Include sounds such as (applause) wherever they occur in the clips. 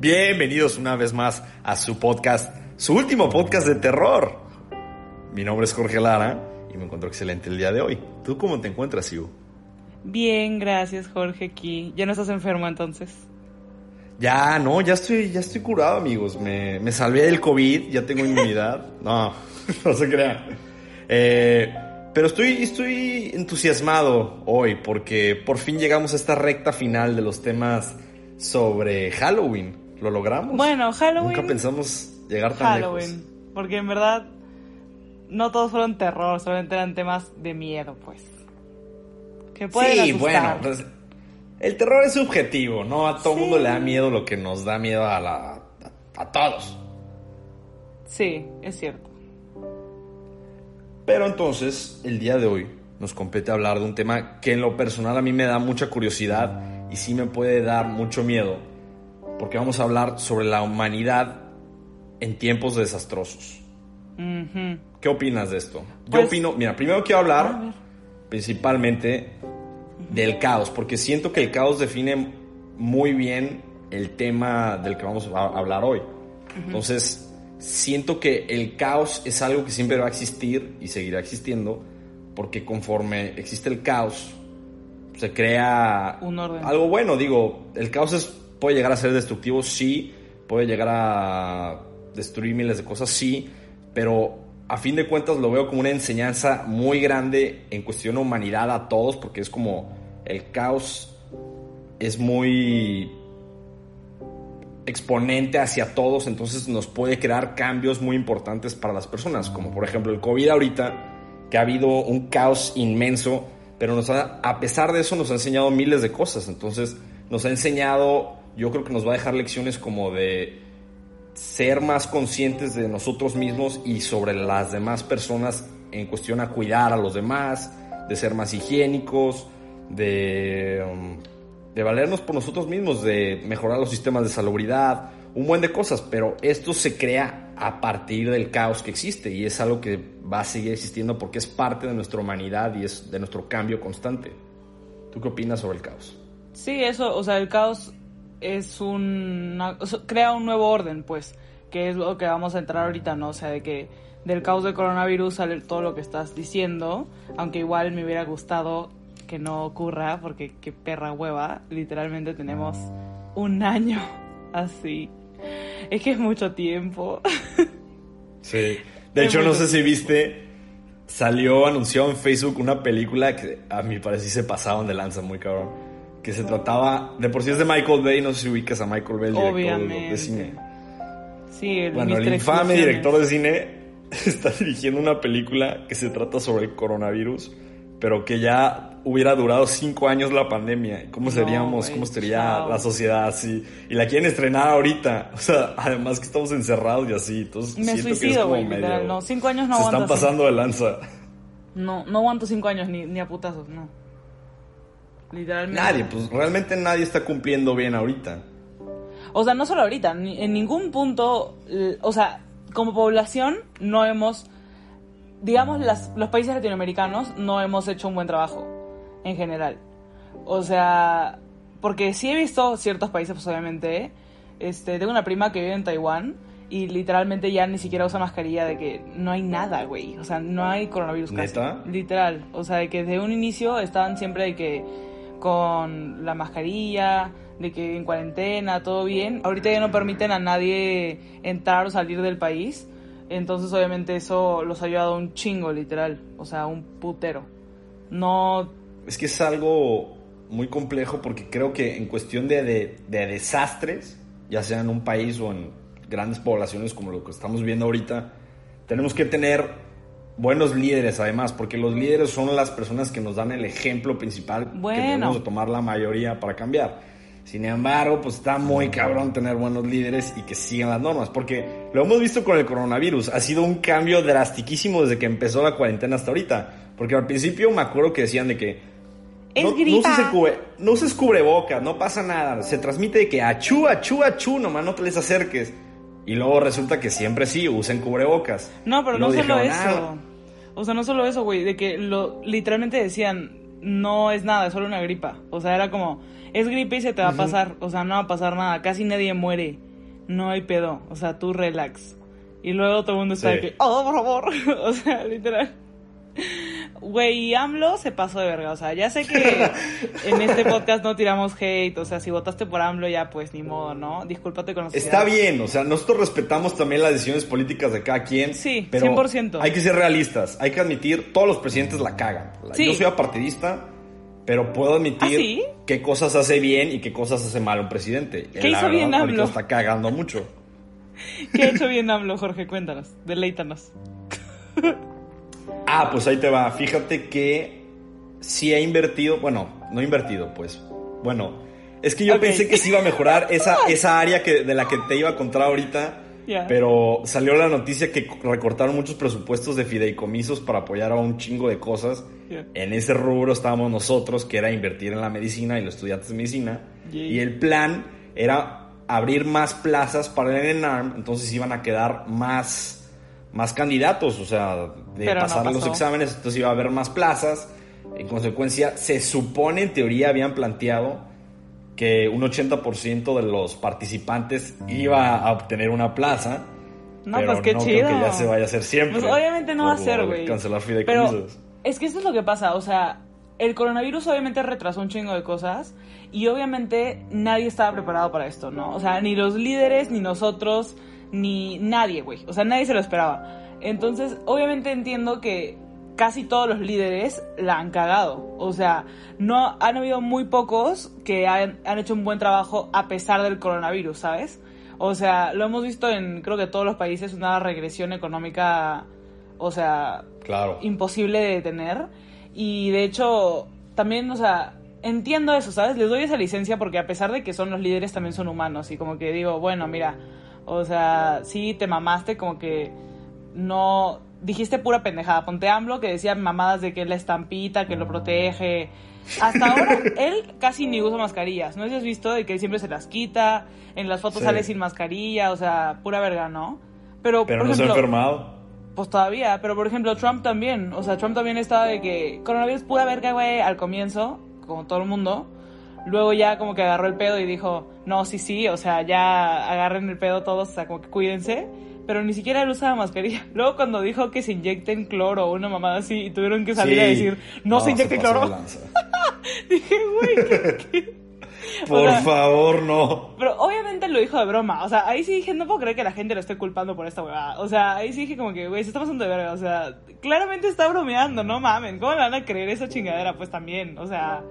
Bienvenidos una vez más a su podcast, su último podcast de terror. Mi nombre es Jorge Lara y me encuentro excelente el día de hoy. ¿Tú cómo te encuentras, Ivo? Bien, gracias Jorge aquí. ¿Ya no estás enfermo entonces? Ya, no, ya estoy, ya estoy curado, amigos. Me, me salvé del COVID, ya tengo inmunidad. (laughs) No, (laughs) no se crea. Eh, pero estoy, estoy entusiasmado hoy porque por fin llegamos a esta recta final de los temas sobre Halloween. ¿Lo logramos? Bueno, Halloween. Nunca pensamos llegar tan Halloween. Porque en verdad no todos fueron terror, solamente eran temas de miedo, pues. Que pueden sí, bueno, pues, el terror es subjetivo, ¿no? A todo mundo le da miedo lo que nos da miedo a la a, a todos. Sí, es cierto. Pero entonces, el día de hoy nos compete hablar de un tema que en lo personal a mí me da mucha curiosidad y sí me puede dar mucho miedo, porque vamos a hablar sobre la humanidad en tiempos desastrosos. Ujú. ¿Qué opinas de esto? Yo Pues- opino, mira, primero quiero hablar principalmente del caos, porque siento que el caos define muy bien el tema del que vamos a hablar hoy. Entonces, siento que el caos es algo que siempre va a existir y seguirá existiendo, porque conforme existe el caos, se crea Un orden. algo bueno. Digo, el caos es- puede llegar a ser destructivo, sí, puede llegar a destruir miles de cosas, sí, pero a fin de cuentas lo veo como una enseñanza muy grande en cuestión de humanidad a todos, porque es como el caos es muy exponente hacia todos, entonces nos puede crear cambios muy importantes para las personas, como por ejemplo el COVID ahorita, que ha habido un caos inmenso, pero nos a pesar de eso nos ha enseñado miles de cosas, entonces nos ha enseñado, yo creo que nos va a dejar lecciones como de ser más conscientes de nosotros mismos y sobre las demás personas en cuestión a cuidar a los demás, de ser más higiénicos, de, um, de valernos por nosotros mismos, de mejorar los sistemas de salubridad, un buen de cosas, pero esto se crea a partir del caos que existe y es algo que va a seguir existiendo porque es parte de nuestra humanidad y es de nuestro cambio constante. ¿Tú qué opinas sobre el caos? Sí, eso, o sea, el caos es un... o sea, crea un nuevo orden, pues, que es lo que vamos a entrar ahorita, ¿no? O sea, de que del caos del coronavirus sale todo lo que estás diciendo, aunque igual me hubiera gustado que no ocurra, porque qué perra hueva, literalmente tenemos un año (laughs) así. Es que es mucho tiempo. (laughs) Sí. De Es hecho, no sé si viste, salió anunciado en Facebook una película que a mí pareció se pasaban de lanza muy cabrón. Que se trataba, de por sí es de Michael Bay, no sé si ubicas a Michael Bay, el director de- de, Obviamente. cine. Sí, el Bueno, el infame director de cine (laughs) está dirigiendo una película que se trata sobre el coronavirus, pero que ya hubiera durado cinco años la pandemia. ¿Cómo seríamos? ¿Cómo sería chao. la sociedad así? Y la quieren estrenar ahorita. (laughs) O sea, además que estamos encerrados y así. Entonces, Me siento que es suicido, como medio- literal. No, cinco años no Se aguanto están pasando de lanza. No, no aguanto cinco años ni, ni a putazos, no. Literalmente. Nadie, pues realmente nadie está cumpliendo bien ahorita. O sea, no solo ahorita, ni- en ningún punto, l- o sea, como población no hemos, digamos, las- los países latinoamericanos no hemos hecho un buen trabajo, en general. O sea, porque sí he visto ciertos países, pues obviamente, este, tengo una prima que vive en Taiwán y literalmente ya ni siquiera usa mascarilla de que no hay nada, güey. O sea, no hay coronavirus casi. ¿Neta? Literal. O sea, de que desde un inicio estaban siempre de que con la mascarilla, de que en cuarentena, todo bien. Ahorita ya no permiten a nadie entrar o salir del país. Entonces, obviamente, eso los ha ayudado un chingo, literal. O sea, un putero. No. Es que es algo muy complejo porque creo que en cuestión de, de- de desastres, ya sea en un país o en grandes poblaciones como lo que estamos viendo ahorita, tenemos que tener buenos líderes además, porque los líderes son las personas que nos dan el ejemplo principal Bueno. que debemos de tomar la mayoría para cambiar. Sin embargo, pues está muy cabrón tener buenos líderes y que sigan las normas, porque lo hemos visto con el coronavirus, ha sido un cambio drastiquísimo desde que empezó la cuarentena hasta ahorita, porque al principio me acuerdo que decían de que Es no, no gripa. uses cubre- no uses cubrebocas, no pasa nada. Se transmite de que achú, achú, achú, nomás no te les acerques. Y luego resulta que siempre sí, usen cubrebocas. No, pero no, solo dijeron eso. nada. O sea, no solo eso, güey, de que lo literalmente decían, no es nada, es solo una gripa. O sea, era como, es gripe y se te va a pasar. O sea, no va a pasar nada, casi nadie muere. No hay pedo. O sea, tú relax. Y luego todo el mundo está Sí. de que, oh, por favor. (laughs) o sea, literal. Güey, AMLO se pasó de verga. O sea, ya sé que (laughs) en este podcast no tiramos hate. O sea, si votaste por AMLO, ya pues ni modo, ¿no? Discúlpate con la Está bien, o sea, nosotros respetamos también las decisiones políticas de cada quien. Sí, pero 100%. Hay que ser realistas, hay que admitir, todos los presidentes la cagan. Sí. Yo soy apartidista, pero puedo admitir ¿Ah, sí? qué cosas hace bien y qué cosas hace mal un presidente. ¿Qué La hizo bien verdad, AMLO? está cagando mucho. (laughs) ¿Qué ha hecho bien AMLO, Jorge? Cuéntanos, deleítanos. (laughs) Ah, pues ahí te va. Fíjate que sí ha invertido, bueno, no invertido, pues. Bueno, es que yo pensé que se iba a mejorar esa, (laughs) esa área que, de la que te iba a contar ahorita. Pero salió la noticia que recortaron muchos presupuestos de fideicomisos para apoyar a un chingo de cosas. En ese rubro estábamos nosotros, que era invertir en la medicina y los estudiantes de medicina. Y el plan era abrir más plazas para el ENARM, entonces iban a quedar más, más candidatos, o sea, de Pero no pasar los exámenes, entonces iba a haber más plazas. En consecuencia, se supone, en teoría, habían planteado que un 80% de los participantes iba a obtener una plaza. No, pero pues qué no chido. creo que ya se vaya a hacer siempre. Pues obviamente no va a ser, güey. Cancelar Pero fideicomisos. es que eso es lo que pasa, o sea, el coronavirus obviamente retrasó un chingo de cosas y obviamente nadie estaba preparado para esto, ¿no? O sea, ni los líderes, ni nosotros, ni nadie, güey. O sea, nadie se lo esperaba. Entonces, obviamente entiendo que casi todos los líderes la han cagado. O sea, no han habido muy pocos que han, han hecho un buen trabajo a pesar del coronavirus, ¿sabes? O sea, lo hemos visto en creo que todos los países, una regresión económica, o sea, Claro. imposible de detener. Y de hecho, también, o sea, entiendo eso, ¿sabes? Les doy esa licencia porque a pesar de que son los líderes, también son humanos. Y como que digo, bueno, mira, o sea, sí te mamaste, como que no. Dijiste pura pendejada. Ponte AMLO que decía mamadas de que la estampita, que lo protege. Hasta ahora, (laughs) él casi ni usa mascarillas. ¿No sé si has visto de que siempre se las quita? En las fotos Sí. sale sin mascarilla, o sea, pura verga, ¿no? Pero, Pero por no se ha ejemplo, enfermado. pues todavía, pero por ejemplo Trump también, o sea, Trump también estaba de que coronavirus pura verga, güey, al comienzo, como todo el mundo. Luego ya como que agarró el pedo y dijo, no, sí, sí, o sea, ya agarren el pedo todos, o sea, como que cuídense. Pero ni siquiera él usaba mascarilla. (laughs) Luego cuando dijo que se inyecten cloro o una mamada así y tuvieron que salir Sí. a decir, no, se inyecten cloro. (laughs) Dije, güey, ¿qué- qué? (laughs) Por sea- favor, no. Pero obviamente lo dijo de broma. O sea, ahí sí dije, no puedo creer que la gente lo esté culpando por esta huevada. O sea, ahí sí dije como que, güey, se está pasando de verga. O sea, claramente está bromeando, no mamen. ¿Cómo le van a creer esa chingadera? Pues también, o sea,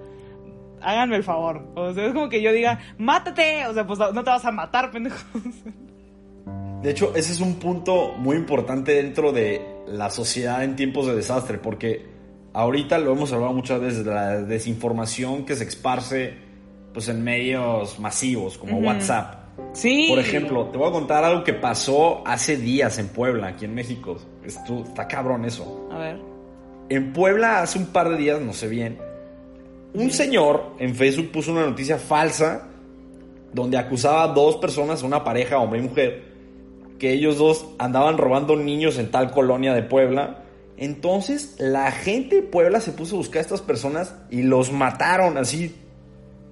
háganme el favor. O sea, es como que yo diga, mátate. O sea, pues no te vas a matar, pendejo. De hecho, ese es un punto muy importante dentro de la sociedad en tiempos de desastre, porque ahorita lo hemos hablado muchas veces de la desinformación que se esparce pues en medios masivos como. WhatsApp. Sí. Por ejemplo, te voy a contar algo que pasó hace días en Puebla, aquí en México. Esto, está cabrón eso. A ver. En Puebla hace un par de días, no sé bien, un señor en Facebook puso una noticia falsa donde acusaba a dos personas, una pareja, hombre y mujer, que ellos dos andaban robando niños en tal colonia de Puebla. Entonces la gente de Puebla se puso a buscar a estas personas y los mataron así.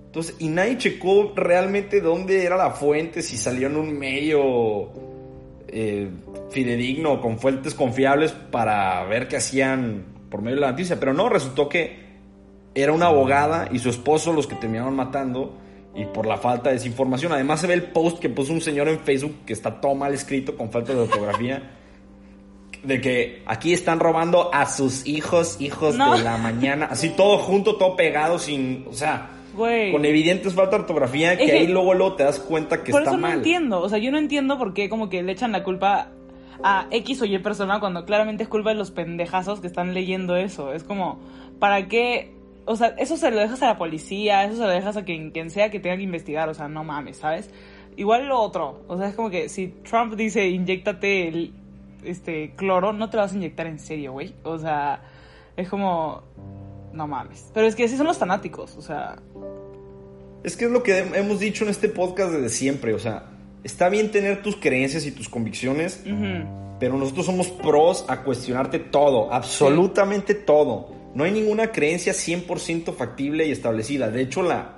Entonces, y nadie checó realmente dónde era la fuente, si salió en un medio eh, fidedigno, con fuentes confiables para ver qué hacían por medio de la noticia. Pero no, resultó que era una abogada y su esposo los que terminaron matando y por la falta de desinformación. Además se ve el post que puso un señor en Facebook que está todo mal escrito con falta de ortografía. (laughs) De que aquí están robando a sus hijos, hijos No. de la mañana. Así todo junto, todo pegado, sin. O sea, con evidentes falta de ortografía. Que Es que- ahí luego, luego te das cuenta que por está eso no mal. entiendo. O sea, yo no entiendo por qué como que le echan la culpa a X o Y persona cuando claramente es culpa de los pendejazos que están leyendo eso. Es como, ¿para qué? O sea, eso se lo dejas a la policía, eso se lo dejas a quien, quien sea que tenga que investigar, o sea, no mames, ¿sabes? Igual lo otro, o sea, es como que si Trump dice, inyectate el este, cloro, no te lo vas a inyectar en serio, güey. O sea, es como, no mames. Pero es que así son los fanáticos, o sea... Es que es lo que hemos dicho en este podcast desde siempre, o sea, está bien tener tus creencias y tus convicciones, pero nosotros somos pros a cuestionarte todo, absolutamente todo. No hay ninguna creencia 100% factible y establecida. De hecho, la,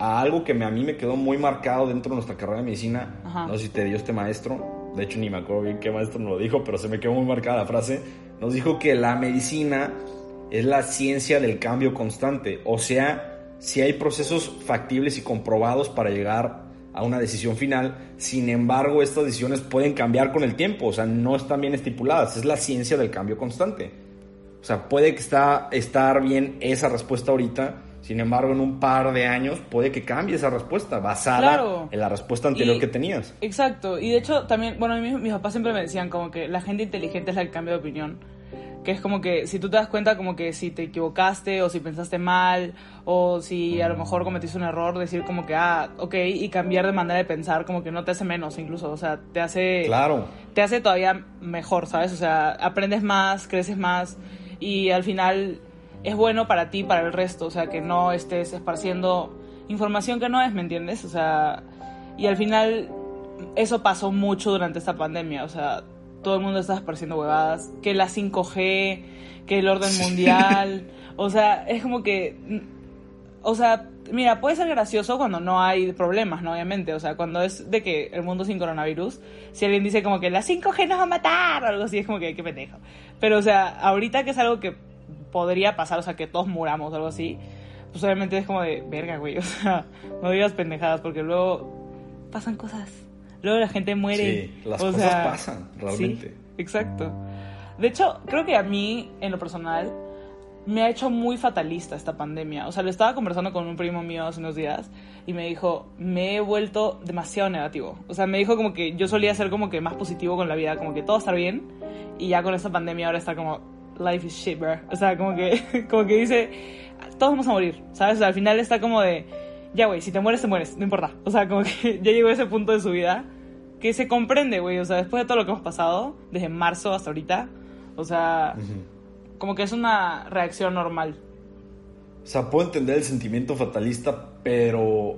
a algo que a mí me quedó muy marcado dentro de nuestra carrera de medicina, no sé si te dio este maestro, de hecho ni me acuerdo bien qué maestro nos lo dijo, pero se me quedó muy marcada la frase, nos dijo que la medicina es la ciencia del cambio constante, o sea, si hay procesos factibles y comprobados para llegar a una decisión final, sin embargo estas decisiones pueden cambiar con el tiempo, o sea, no están bien estipuladas, es la ciencia del cambio constante. O sea, puede que está, estar bien esa respuesta ahorita, sin embargo, en un par de años puede que cambie esa respuesta basada en la respuesta anterior que tenías. Exacto. Y de hecho, también, bueno, mis, mis papás siempre me decían como que la gente inteligente es la que cambia de opinión que es como que si tú te das cuenta como que si te equivocaste o si pensaste mal o si a lo mejor cometiste un error, decir como que, ah, ok, y cambiar de manera de pensar como que no te hace menos incluso, o sea, te hace... Claro. Te hace todavía mejor, ¿sabes? O sea, aprendes más, creces más y al final es bueno para ti, para el resto, o sea, que no estés esparciendo información que no es, ¿me entiendes? O sea, y al final eso pasó mucho durante esta pandemia, o sea, todo el mundo está esparciendo huevadas, que la 5G, que el orden mundial, (laughs) o sea, es como que, o sea, mira, puede ser gracioso cuando no hay problemas, ¿no? Obviamente, o sea, cuando es de que el mundo sin coronavirus, si alguien dice como que la 5G nos va a matar o algo así, es como que, qué pendejo. Pero, o sea, ahorita que es algo que podría pasar, o sea, que todos muramos o algo así, pues obviamente es como de, verga, güey, (laughs) o sea, no digas pendejadas porque luego pasan cosas. Luego la gente muere. Sí, las cosas pasan, realmente. Sí, exacto. De hecho, creo que a mí, en lo personal, me ha hecho muy fatalista esta pandemia. O sea, lo estaba conversando con un primo mío hace unos días y me dijo, me he vuelto demasiado negativo. O sea, me dijo como que yo solía ser como que más positivo con la vida, como que todo está bien y ya con esta pandemia ahora está como, life is shit, bro. O sea, como que, (laughs) como que dice, todos vamos a morir, ¿sabes? O sea, al final está como de ya, güey, si te mueres, te mueres, no importa. O sea, como (laughs) que ya llegó a ese punto de su vida que se comprende, güey. O sea, después de todo lo que hemos pasado, desde marzo hasta ahorita, o sea, como que es una reacción normal. O sea, puedo entender el sentimiento fatalista, pero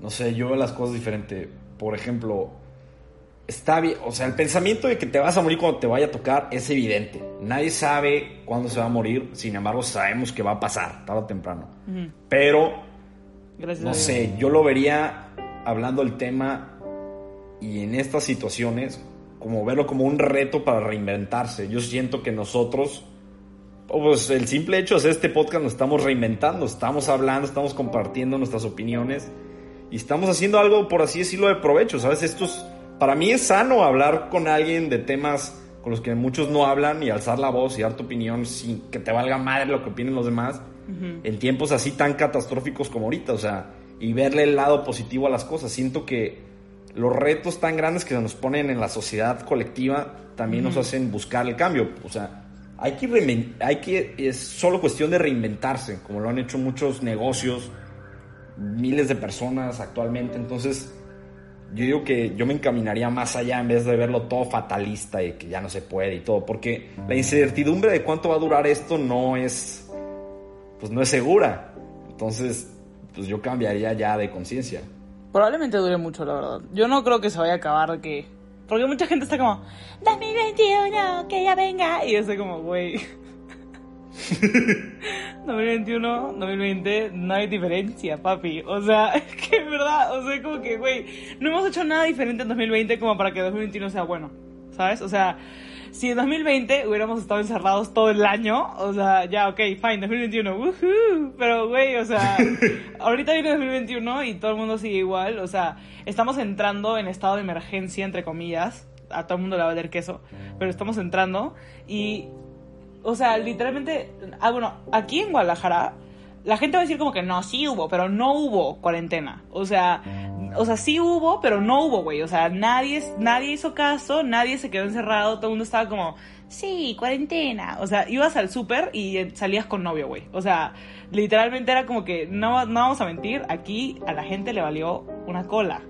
no sé, yo veo las cosas diferente. Por ejemplo, está bien, o sea, el pensamiento de que te vas a morir cuando te vaya a tocar es evidente. Nadie sabe cuándo se va a morir, sin embargo, sabemos que va a pasar, tarde o temprano. Pero no sé, yo lo vería hablando el tema y en estas situaciones como verlo como un reto para reinventarse. Yo siento que nosotros, pues el simple hecho hacer este podcast nos estamos reinventando, estamos hablando, estamos compartiendo nuestras opiniones y estamos haciendo algo, por así decirlo, de provecho, ¿sabes? Esto para mí es sano hablar con alguien de temas con los que muchos no hablan y alzar la voz y dar tu opinión sin que te valga madre lo que opinen los demás en tiempos así tan catastróficos como ahorita, o sea, y verle el lado positivo a las cosas. Siento que los retos tan grandes que se nos ponen en la sociedad colectiva también nos hacen buscar el cambio, o sea, hay que, hay que, es solo cuestión de reinventarse, como lo han hecho muchos negocios, miles de personas actualmente, entonces yo digo que yo me encaminaría más allá en vez de verlo todo fatalista y que ya no se puede y todo, porque la incertidumbre de cuánto va a durar esto no es pues no es segura. Entonces, pues yo cambiaría ya de conciencia. Probablemente dure mucho, la verdad. Yo no creo que se vaya a acabar que... Porque mucha gente está como, 2021, que ya venga. Y yo estoy como, güey. (laughs) 2021, 2020, no hay diferencia, papi. O sea, (laughs) es que es verdad, o sea, como que, güey, no hemos hecho nada diferente en 2020 como para que 2021 sea bueno, ¿sabes? O sea, si en 2020 hubiéramos estado encerrados todo el año, o sea, ya, ok, fine, 2021, woohoo, pero güey, o sea, (laughs) ahorita viene 2021 y todo el mundo sigue igual, o sea, estamos entrando en estado de emergencia, entre comillas, a todo el mundo le va a valer queso, pero estamos entrando y, o sea, literalmente, ah, bueno, aquí en Guadalajara, la gente va a decir como que no, sí hubo, pero no hubo cuarentena, o sea, o sea, sí hubo, pero no hubo, güey. O sea, nadie, nadie hizo caso, nadie se quedó encerrado, todo el mundo estaba como, sí, cuarentena. O sea, ibas al súper y eh, salías con novio, güey. O sea, literalmente era como que, no, no vamos a mentir, aquí a la gente le valió una cola.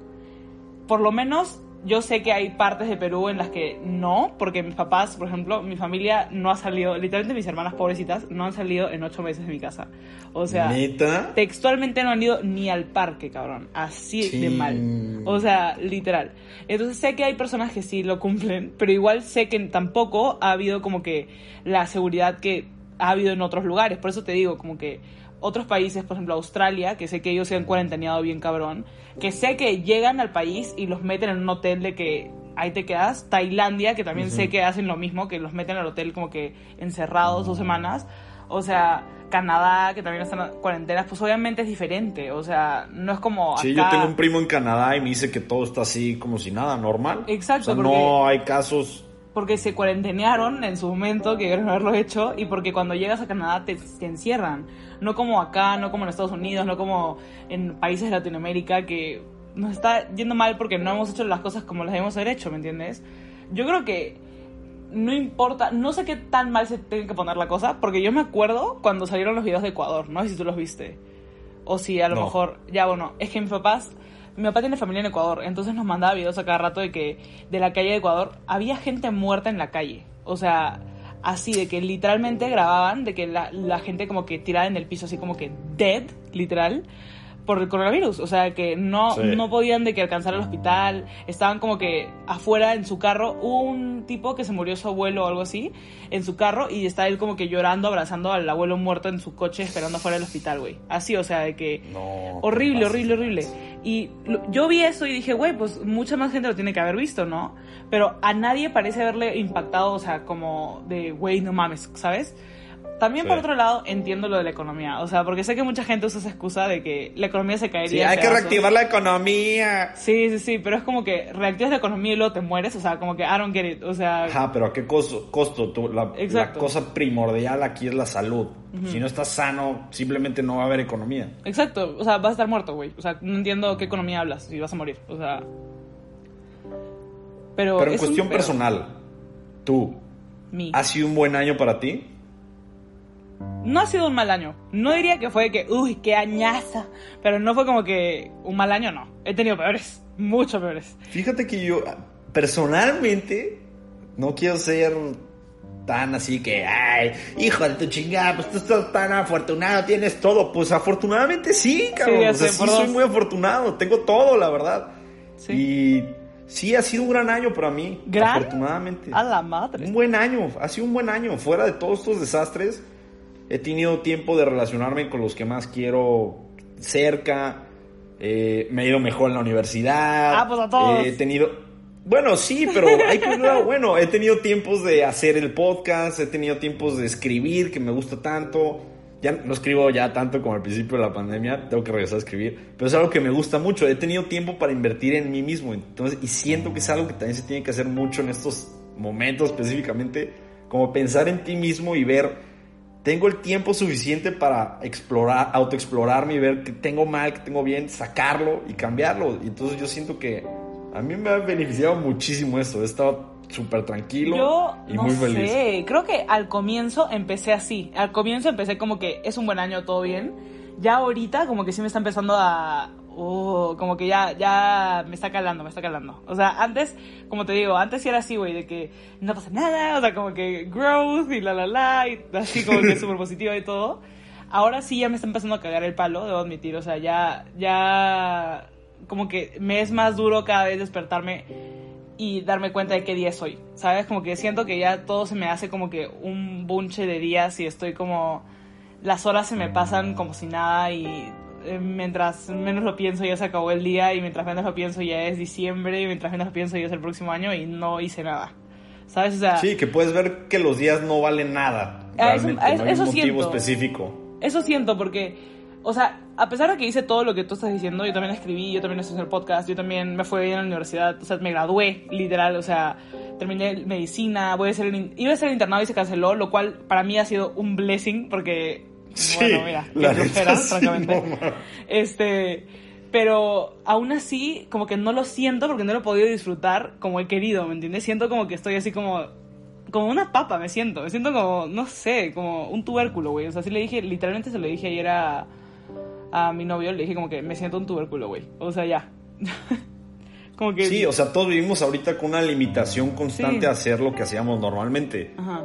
Por lo menos yo sé que hay partes de Perú en las que no, porque mis papás, por ejemplo, mi familia no ha salido, literalmente mis hermanas pobrecitas no han salido en ocho meses de mi casa. O sea, ¿Neta? textualmente no han ido ni al parque, cabrón. Así de mal. O sea, literal. Entonces sé que hay personas que sí lo cumplen, pero igual sé que tampoco ha habido como que la seguridad que ha habido en otros lugares. Por eso te digo, como que otros países, por ejemplo Australia, que sé que ellos se han cuarenteneado bien cabrón, que sé que llegan al país y los meten en un hotel de que ahí te quedas. Tailandia, que también sé que hacen lo mismo, que los meten al hotel como que encerrados dos semanas. O sea, Canadá, que también están en cuarentenas, pues obviamente es diferente. O sea, no es como Sí, yo tengo un primo en Canadá y me dice que todo está así como si nada, normal. Exacto, O sea, porque- no hay casos. Porque se cuarentenearon en su momento, que querían haberlo hecho, y porque cuando llegas a Canadá te, te encierran. No como acá, no como en Estados Unidos, no como en países de Latinoamérica, que nos está yendo mal porque no hemos hecho las cosas como las debemos haber hecho, ¿me entiendes? Yo creo que no importa, no sé qué tan mal se tiene que poner la cosa, porque yo me acuerdo cuando salieron los videos de Ecuador, no sé si tú los viste. O si a lo No. mejor, ya bueno, es que mis papás, mi papá tiene familia en Ecuador, entonces nos mandaba videos a cada rato de que de la calle de Ecuador había gente muerta en la calle. O sea, así de que literalmente grababan de que la, la gente como que tirada en el piso, así como que dead, literal, por el coronavirus. O sea, que no, Sí. no podían de que alcanzar el hospital, estaban como que afuera en su carro. Hubo un tipo que se murió su abuelo o algo así en su carro y está él como que llorando, abrazando al abuelo muerto en su coche esperando afuera del hospital, güey. Así, o sea, de que... No. Horrible, ¿qué horrible, horrible. Y yo vi eso y dije, güey, pues mucha más gente lo tiene que haber visto, ¿no? Pero a nadie parece haberle impactado, o sea, como de, güey, no mames, ¿sabes? También Sí. por otro lado entiendo lo de la economía, o sea, porque sé que mucha gente usa esa excusa de que la economía se caería. Sí, hay que reactivar la economía. Sí, sí, sí, pero es como que reactivas la economía y luego te mueres, o sea, como que I don't get it, o sea, Ajá, pero ¿a qué costo? costo? Tú, la, cosa primordial aquí es la salud. Si no estás sano, simplemente no va a haber economía. exacto, o sea, vas a estar muerto, güey, o sea, no entiendo qué economía hablas y vas a morir, o sea. Pero, Pero en un cuestión personal, tú, Mi. ¿ha sido un buen año para ti? No ha sido un mal año. No diría que fue que, uy, qué añaza. Pero no fue como que un mal año, no. He tenido peores. Mucho peores. Fíjate que yo, personalmente, no quiero ser tan así que, ay, hijo de tu chingada, pues tú estás tan afortunado, tienes todo. Pues afortunadamente sí, cabrón. o sea, sí soy muy afortunado, tengo todo, la verdad. Sí. Y sí, ha sido un gran año para mí. ¿Gran? Afortunadamente. A la madre. Un buen año, ha sido un buen año. Fuera de todos estos desastres, he tenido tiempo de relacionarme con los que más quiero cerca. eh, me he ido mejor en la universidad. Ah, pues a todos. He tenido. Bueno, sí, pero hay que (laughs) bueno, he tenido tiempos de hacer el podcast, he tenido tiempos de escribir, que me gusta tanto. Ya no escribo ya tanto como al principio de la pandemia, tengo que regresar a escribir, pero es algo que me gusta mucho. He tenido tiempo para invertir en mí mismo, entonces, y siento que es algo que también se tiene que hacer mucho en estos momentos específicamente, como pensar en ti mismo y ver, tengo el tiempo suficiente para explorar, autoexplorarme y ver qué tengo mal, qué tengo bien, sacarlo y cambiarlo. Y entonces yo siento que a mí me ha beneficiado muchísimo esto. He estado súper tranquilo Yo y no muy feliz. sé, creo que al comienzo empecé así. Al comienzo empecé como que es un buen año, todo bien. Ya ahorita como que sí me está empezando a... oh, como que ya, ya me está calando, me está calando. O sea, antes, como te digo, antes sí era así, güey, de que no pasa nada, o sea, como que growth y la la la, y así como que (laughs) súper positiva y todo. Ahora sí ya me está empezando a cagar el palo, debo admitir, o sea, ya, ya, como que me es más duro cada vez despertarme y darme cuenta de qué día es hoy, ¿sabes? Como que siento que ya todo se me hace como que un bunche de días y estoy como... Las horas se me pasan como si nada y eh, mientras menos lo pienso ya se acabó el día y mientras menos lo pienso ya es diciembre y mientras menos lo pienso ya es el próximo año y no hice nada, ¿sabes? O sea, Sí, que puedes ver que los días no valen nada. Ah, eso- Realmente, ah, no hay eso un motivo siento. específico. Eso siento porque, o sea, a pesar de que hice todo lo que tú estás diciendo, yo también escribí, yo también estoy en el podcast, yo también me fue bien a la universidad, o sea, me gradué, literal, o sea, terminé medicina, voy a in- iba a ser internado y se canceló, lo cual para mí ha sido un blessing porque, Sí, bueno, mira, la francamente. este, Pero aún así, como que no lo siento porque no lo he podido disfrutar como he querido, ¿me entiendes? Siento como que estoy así como como una papa me siento, me siento como, no sé, como un tubérculo, güey. O sea, así le dije, literalmente se lo dije ayer a, a mi novio, le dije como que me siento un tubérculo, güey. O sea, ya. (laughs) como que... Sí, o sea, todos vivimos ahorita con una limitación constante a hacer lo que hacíamos normalmente. Ajá.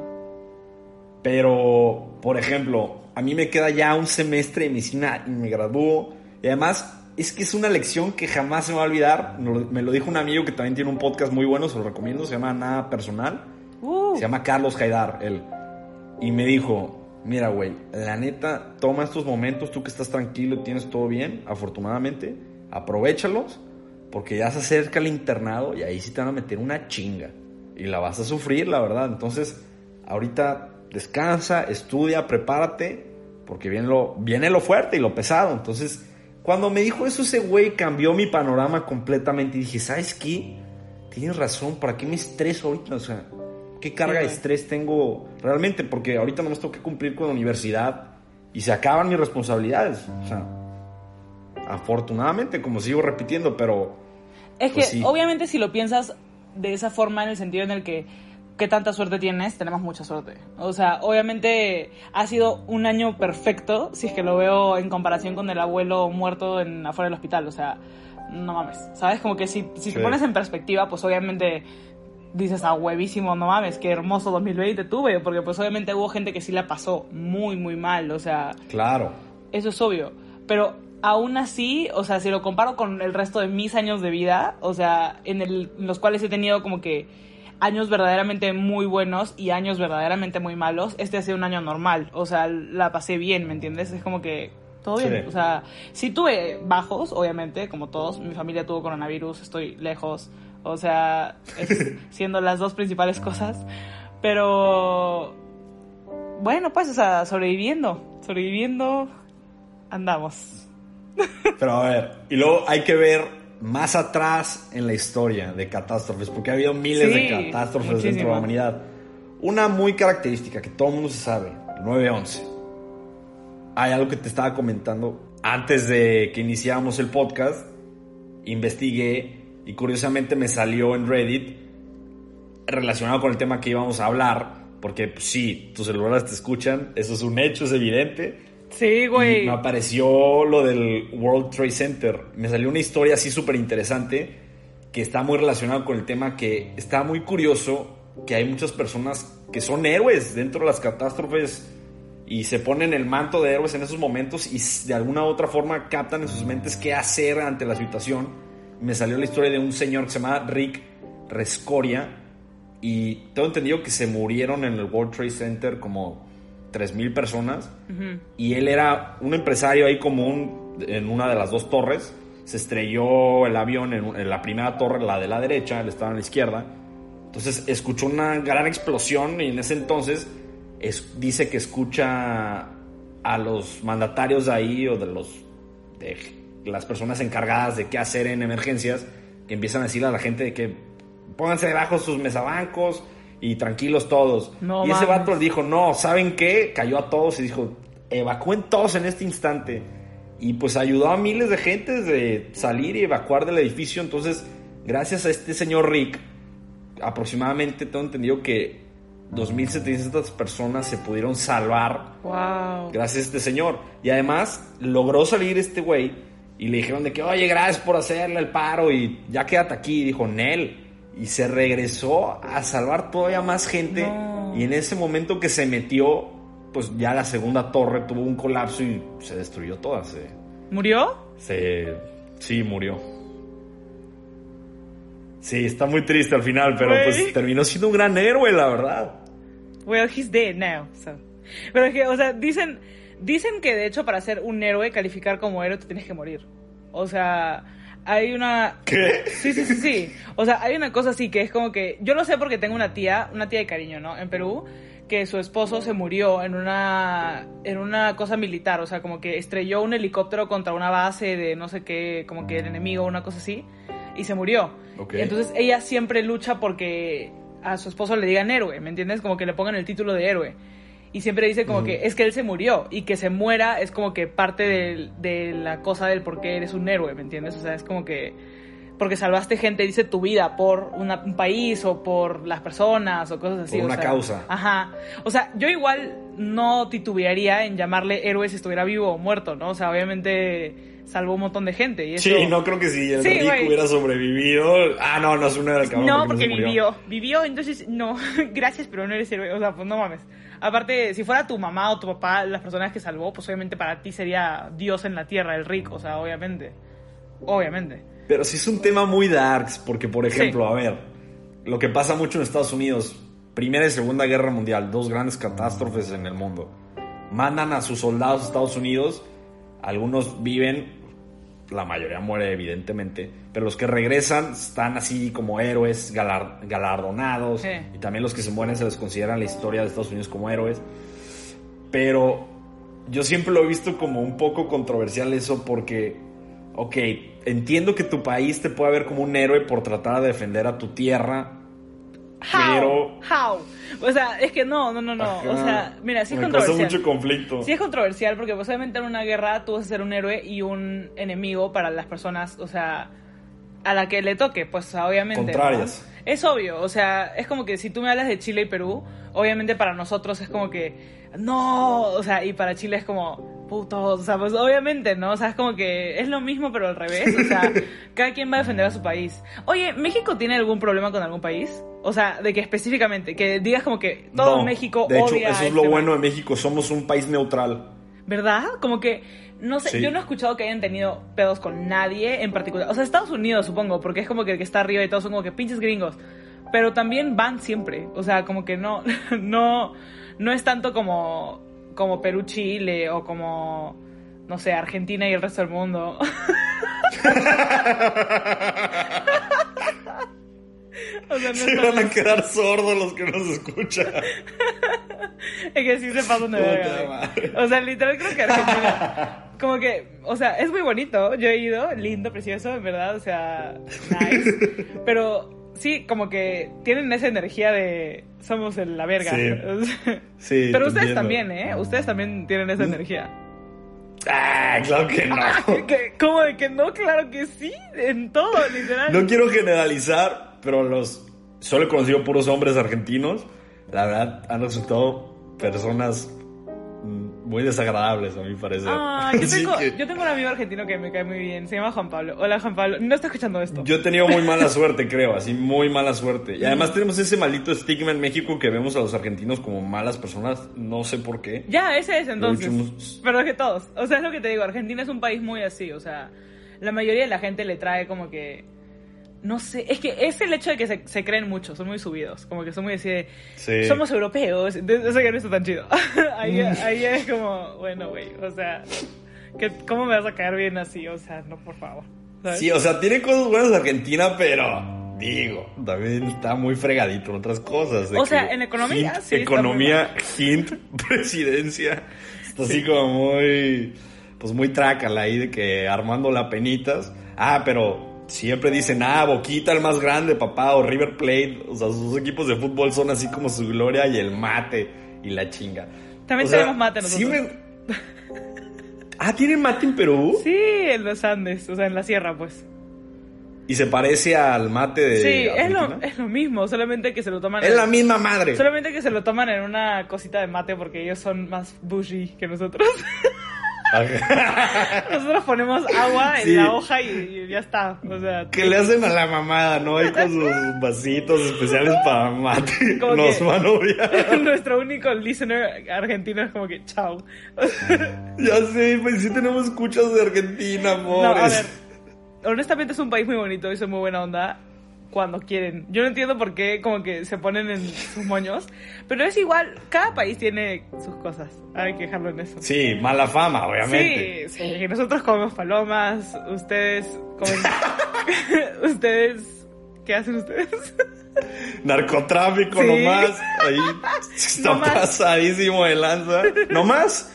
Pero, por ejemplo, a mí me queda ya un semestre de medicina y me gradúo. Y además, es que es una lección que jamás se me va a olvidar. Me lo dijo un amigo que también tiene un podcast muy bueno, se lo recomiendo, se llama Nada Personal. Uh. Se llama Carlos Haidar, él. Y me dijo, mira, güey, la neta, toma estos momentos, tú que estás tranquilo, tienes todo bien, afortunadamente, aprovechalos, porque ya se acerca el internado y ahí sí te van a meter una chinga. Y la vas a sufrir, la verdad. Entonces, ahorita descansa, estudia, prepárate, porque viene lo, viene lo fuerte y lo pesado. Entonces, cuando me dijo eso ese güey, cambió mi panorama completamente y dije, ¿sabes qué? Tienes razón, ¿para qué me estreso ahorita? O sea, ¿qué carga de estrés tengo realmente? Porque ahorita no me tengo que cumplir con la universidad y se acaban mis responsabilidades. O sea, afortunadamente, como sigo repitiendo, pero... Es pues que obviamente si lo piensas de esa forma, en el sentido en el que qué tanta suerte tienes, tenemos mucha suerte. O sea, obviamente ha sido un año perfecto si es que lo veo en comparación con el abuelo muerto en afuera del hospital. O sea, no mames. ¿Sabes? Como que si, si te pones en perspectiva, pues obviamente dices, ah, huevísimo, no mames, qué hermoso 2020 tuve. Porque pues obviamente hubo gente que sí la pasó muy, muy mal. O sea... Claro. Eso es obvio. Pero aún así, o sea, si lo comparo con el resto de mis años de vida, o sea, en, el, en los cuales he tenido como que años verdaderamente muy buenos y años verdaderamente muy malos, este ha sido un año normal. O sea, la pasé bien, ¿me entiendes? Es como que todo bien. O sea, sí tuve bajos, obviamente, como todos. Mi familia tuvo coronavirus, estoy lejos. O sea, (laughs) siendo las dos principales cosas. Pero bueno, pues, o sea, sobreviviendo. Sobreviviendo, andamos. Pero a ver, y luego hay que ver más atrás en la historia de catástrofes, porque ha habido miles de catástrofes dentro de la humanidad. Una muy característica que todo el mundo se sabe, el 9-11. Hay algo que te estaba comentando antes de que iniciáramos el podcast. Investigué y curiosamente me salió en Reddit relacionado con el tema que íbamos a hablar, porque pues, sí, tus celulares te escuchan, eso es un hecho, es evidente Sí, güey. me apareció lo del World Trade Center. Me salió una historia así súper interesante que está muy relacionada con el tema que está muy curioso que hay muchas personas que son héroes dentro de las catástrofes y se ponen el manto de héroes en esos momentos y de alguna u otra forma captan en sus mentes qué hacer ante la situación. Me salió la historia de un señor que se llama Rick Rescoria y tengo entendido que se murieron en el World Trade Center como 3.000 personas. Y él era un empresario ahí como en una de las dos torres. Se estrelló el avión en, la primera torre, la de la derecha, él estaba en la izquierda. Entonces escuchó una gran explosión y en ese entonces dice que escucha a los mandatarios de ahí o de los de las personas encargadas de qué hacer en emergencias que empiezan a decirle a la gente de que pónganse debajo sus mesabancos, y tranquilos todos. y ese vato dijo, no, ¿saben qué? Cayó a todos y dijo, evacúen todos en este instante. Y pues ayudó a miles de gente de salir y evacuar del edificio. Entonces, gracias a este señor Rick, aproximadamente tengo entendido que 2.700 personas se pudieron salvar. Wow. Gracias a este señor. Y además logró salir este güey y le dijeron de que, oye, gracias por hacerle el paro y ya quédate aquí. Y dijo, Nel y se regresó a salvar todavía más gente. Y en ese momento que se metió, pues ya la segunda torre tuvo un colapso y se destruyó toda. Se, ¿Murió? Se, sí, murió. Sí, está muy triste al final, pero pues terminó siendo un gran héroe, la verdad. Well, he's dead now. Pero es que, o sea, dicen, dicen que de hecho para ser un héroe, calificar como héroe, te tienes que morir. O sea, hay una... ¿Qué? Sí, sí, sí, sí. O sea, hay una cosa así que es como que... Yo lo sé porque tengo una tía, una tía de cariño, ¿no? En Perú, que su esposo se murió en una, en una cosa militar. O sea, como que estrelló un helicóptero contra una base de no sé qué, como que el enemigo, una cosa así. Y se murió. Entonces ella siempre lucha porque a su esposo le digan héroe, ¿me entiendes? Como que le pongan el título de héroe. Y siempre dice como que es que él se murió y que se muera es como que parte de, de la cosa del por qué eres un héroe, ¿me entiendes? O sea, es como que porque salvaste gente, dice tu vida, por una- un país o por las personas o cosas así. Por o una sea, causa. Ajá. O sea, yo igual no titubearía en llamarle héroe si estuviera vivo o muerto, ¿no? O sea, obviamente salvó un montón de gente. Y eso... Sí, no creo que si el Sí, hubiera sobrevivido. Ah, no, no es un héroe el cabrón. No, porque vivió. Vivió, entonces no. (laughs) Gracias, pero no eres héroe. O sea, pues no mames. Aparte, si fuera tu mamá o tu papá las personas que salvó, pues obviamente para ti sería Dios en la tierra, el rico. O sea, obviamente. Obviamente. Pero sí es un tema muy darks, porque por ejemplo, Sí. a ver, lo que pasa mucho en Estados Unidos, Primera y Segunda Guerra Mundial, dos grandes catástrofes en el mundo. Mandan a sus soldados a Estados Unidos, algunos viven, la mayoría muere evidentemente, pero los que regresan están así como héroes, galar- galardonados, Sí. y también los que se mueren se les considera en la historia de Estados Unidos como héroes. Pero yo siempre lo he visto como un poco controversial eso porque, ok, entiendo que tu país te puede ver como un héroe por tratar de defender a tu tierra, How? pero... How? O sea, es que no, no, no, no. Ajá, O sea, mira, sí es me controversial. mucho conflicto. Sí es controversial porque pues obviamente en una guerra tú vas a ser un héroe y un enemigo para las personas, o sea, a la que le toque, pues obviamente. ¿no? Contrarias. Es obvio, o sea, es como que si tú me hablas de Chile y Perú, obviamente para nosotros es como que, no, o sea, y para Chile es como, putos, o sea, pues obviamente, ¿no? O sea, es como que es lo mismo pero al revés, o sea, (laughs) cada quien va a defender a su país. Oye, ¿México tiene algún problema con algún país? O sea, de que específicamente, que digas como que todo No, México De hecho, odia eso es lo este bueno de México, somos un país neutral. ¿Verdad? Como que, no sé, Sí. yo no he escuchado que hayan tenido pedos con nadie en particular. O sea, Estados Unidos, supongo, porque es como que el que está arriba y todos son como que pinches gringos. Pero también van siempre. O sea, como que no, (laughs) no, no es tanto como, como Perú, Chile o como, no sé, Argentina y el resto del mundo. (laughs) o sea, no Se van a quedar sordos los que nos escuchan. (laughs) Es que sí se pasan de verga. O sea, literal creo que Argentina. (laughs) Como que, o sea, es muy bonito. Yo he ido, lindo, precioso, en verdad. O sea, nice. Pero sí, como que tienen esa energía de somos el- la verga. Sí. (laughs) Sí, Pero te ustedes también, ¿eh? Ustedes también tienen esa energía. Ah, claro que no. (laughs) ¿Cómo de que no? Claro que sí. En todo, literal. No quiero generalizar, pero los solo he conocido puros hombres argentinos. La verdad, han resultado personas mm, muy desagradables, a mi parecer. Ah, yo (laughs) tengo, que yo tengo un amigo argentino que me cae muy bien. Se llama Juan Pablo. Hola, Juan Pablo. No está escuchando esto. yo he tenido muy mala (laughs) suerte, creo, así muy mala suerte. Y además tenemos ese maldito estigma en México que vemos a los argentinos como malas personas, no sé por qué. Ya, ese es entonces. Muchos- Pero es que todos. O sea, es lo que te digo. Argentina es un país muy así. O sea, la mayoría de la gente le trae como que. No sé. Es que es el hecho de que se, se creen mucho. Son muy subidos. Como que son muy así de. Sí. Somos europeos. Eso que no está tan chido. (laughs) ahí, ahí es como. Bueno, güey. O sea. que- ¿Cómo me vas a caer bien así? O sea, no, por favor. ¿sabes? Sí, o sea, tiene cosas buenas Argentina, pero digo, también está muy fregadito en otras cosas. O sea, en economía, hint, sí, economía, hint, (laughs) presidencia. Está así como muy, pues muy trácala ahí de que armando la penitas. Ah, pero siempre dicen, ah, Boquita el más grande, papá, o River Plate. O sea, sus equipos de fútbol son así como su gloria y el mate y la chinga. También O sea, tenemos mate sí nosotros. me- Ah, ¿tienen mate en Perú? Sí, en los Andes. O sea, en la sierra, pues. Y se parece al mate de Sí, es lo, Argentina. es lo mismo. Solamente que se lo toman. Es en- la misma madre. Solamente que se lo toman en una cosita de mate porque ellos son más bougie que nosotros. (laughs) (laughs) nosotros ponemos agua en Sí. la hoja y, y ya está. O sea, que le hacen a la mamada, ¿no? Ahí con sus vasitos especiales para mate. Como Nos van a odiar. nuestro único listener argentino es como que chao. (laughs) Ya sé, pues sí tenemos escuchas de Argentina, No, a amores. ver. Honestamente es un país muy bonito y son muy buena onda cuando quieren. Yo no entiendo por qué como que se ponen en sus moños, pero es igual, cada país tiene sus cosas. Hay que dejarlo en eso. Sí, mala fama, obviamente. Sí, sí, nosotros comemos palomas, ustedes comen... (laughs) ustedes... ¿Qué hacen ustedes? Narcotráfico Sí. nomás. Ahí (laughs) está Nomás. pasadísimo de lanza. (laughs) ¿No más?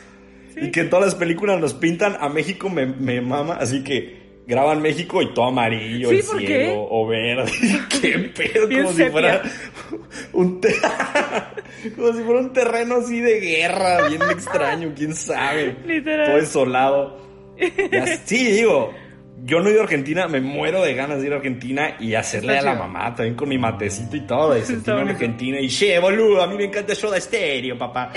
Sí. Y que todas las películas nos pintan a México me, me mama, así que graban México y todo amarillo, Sí, el ¿por cielo, qué? o verde. (laughs) qué (laughs) pedo, Bien como si fuera (laughs) un te- como si fuera un terreno así de guerra, bien extraño, quién sabe. Literal. Todo desolado. Sí, digo, yo no he ido a Argentina, me muero de ganas de ir a Argentina y hacerle a la mamá también con mi matecito y todo, y sentirme en. Argentina y che, boludo, a mí me encanta Soda Stereo, papá.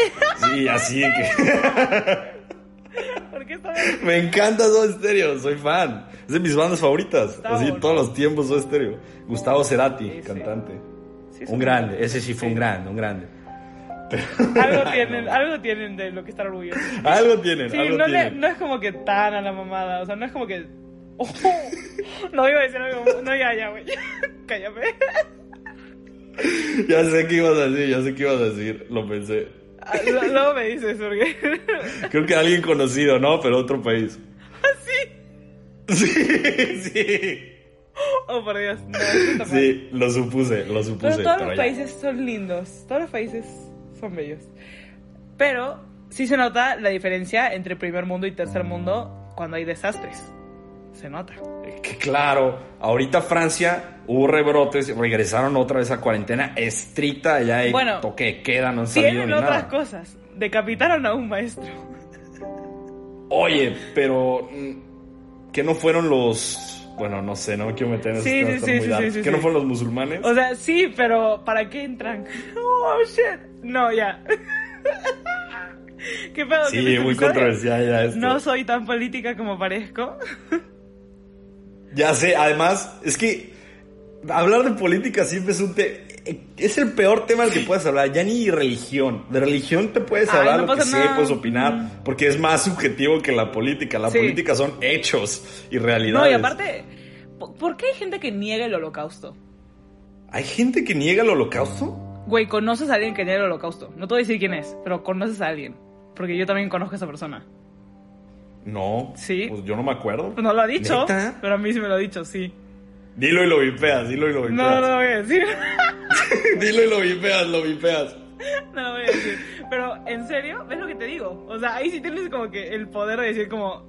Sí, así de que (laughs) Me encanta Soda Stereo, soy fan. Es de mis bandas favoritas, así todos los tiempos Soda Stereo. Gustavo Cerati, cantante. Sí, Un grande, ese sí fue un grande, un grande. (laughs) Algo (laughs) tienen, algo tienen de lo que estar orgulloso. Algo tienen, Sí, algo no, le- tienen. no es como que tan a la mamada, o sea, no es como que... Oh, no iba a decir algo, no, ya, ya, güey, cállame. Ya sé qué ibas a decir, ya sé qué ibas a decir, lo pensé. Ah, Luego me dices, porque... (laughs) Creo que alguien conocido, ¿no? Pero otro país. sí. (laughs) Sí, sí. Oh, por Dios, no, mal. Sí, lo supuse, lo supuse. Pero todos pero los ya. países son lindos, todos los países son bellos. Pero sí se nota la diferencia entre primer mundo y tercer mundo cuando hay desastres. Se nota. Que claro, ahorita Francia hubo rebrotes, regresaron otra vez a cuarentena estricta, ya hay Bueno, toque queda, no han Tienen otras nada. cosas. Decapitaron a un maestro. Oye, pero mm, que no fueron los, bueno, no sé, no me quiero meter en esos Sí, temas, sí, sí, muy sí, ¿Que no fueron los musulmanes? O sea, sí, pero ¿para qué entran? (laughs) Oh, shit. No, ya. (laughs) ¿Qué pedo? sí, ¿Qué este muy controversial ya esto. No soy tan política como parezco. (laughs) Ya sé, además, es que hablar de política siempre es un te es el peor tema del que puedes hablar, ya ni religión. De religión te puedes Ay, hablar no lo que nada. puedes opinar, Mm. porque es más subjetivo que la política. La Sí. política son hechos y No, realidades. y aparte, ¿por por qué hay gente que niega el holocausto? ¿Hay gente que niega el holocausto? Güey, conoces a alguien que niega el holocausto. No te voy a decir quién es, pero conoces a alguien. Porque yo también conozco a esa persona. No. Sí. Pues yo no me acuerdo. Pues no lo ha dicho, ¿Neta? pero a mí sí me lo ha dicho, sí. Dilo y lo vipeas, dilo y lo vipeas. No, no lo voy a decir. (laughs) dilo y lo vipeas, lo vipeas. No lo voy a decir. Pero, ¿en serio? ¿Ves lo que te digo? O sea, ahí sí tienes como que el poder de decir como...